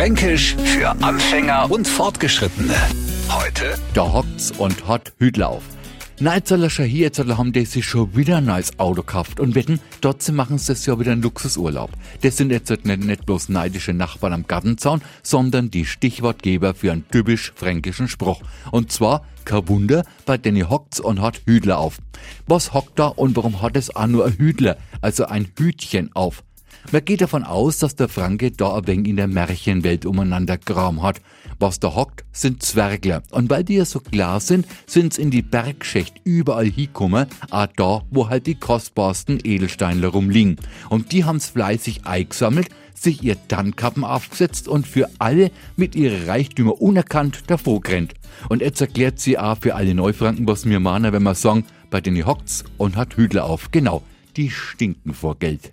Fränkisch für Anfänger und Fortgeschrittene. Heute Da hockt's und hat Hüdler auf. Neizerler hier, jetzt haben die sich schon wieder ein neues Auto gekauft und wetten, dort machen sie das ja wieder einen Luxusurlaub. Das sind jetzt nicht, nicht bloß neidische Nachbarn am Gartenzaun, sondern die Stichwortgeber für einen typisch fränkischen Spruch. Und zwar, kein Wunder, bei denen hockt's und hat Hüdler auf. Was hockt da und warum hat es auch nur ein Hüdler, also ein Hütchen auf? Man geht davon aus, dass der Franke da ein wenig in der Märchenwelt umeinander Kram hat. Was da hockt, sind Zwergler. Und weil die ja so klar sind, sind's in die Bergschächt überall hinkommen, auch da, wo halt die kostbarsten Edelsteine rumliegen. Und die haben's fleißig eingesammelt, sich ihr Tannkappen aufgesetzt und für alle mit ihren Reichtümer unerkannt davor gerannt. Und jetzt erklärt sie auch für alle Neufranken, was mir mahnen, wenn man sagen, bei denen hockt's und hat Hüdler auf. Genau, die stinken vor Geld.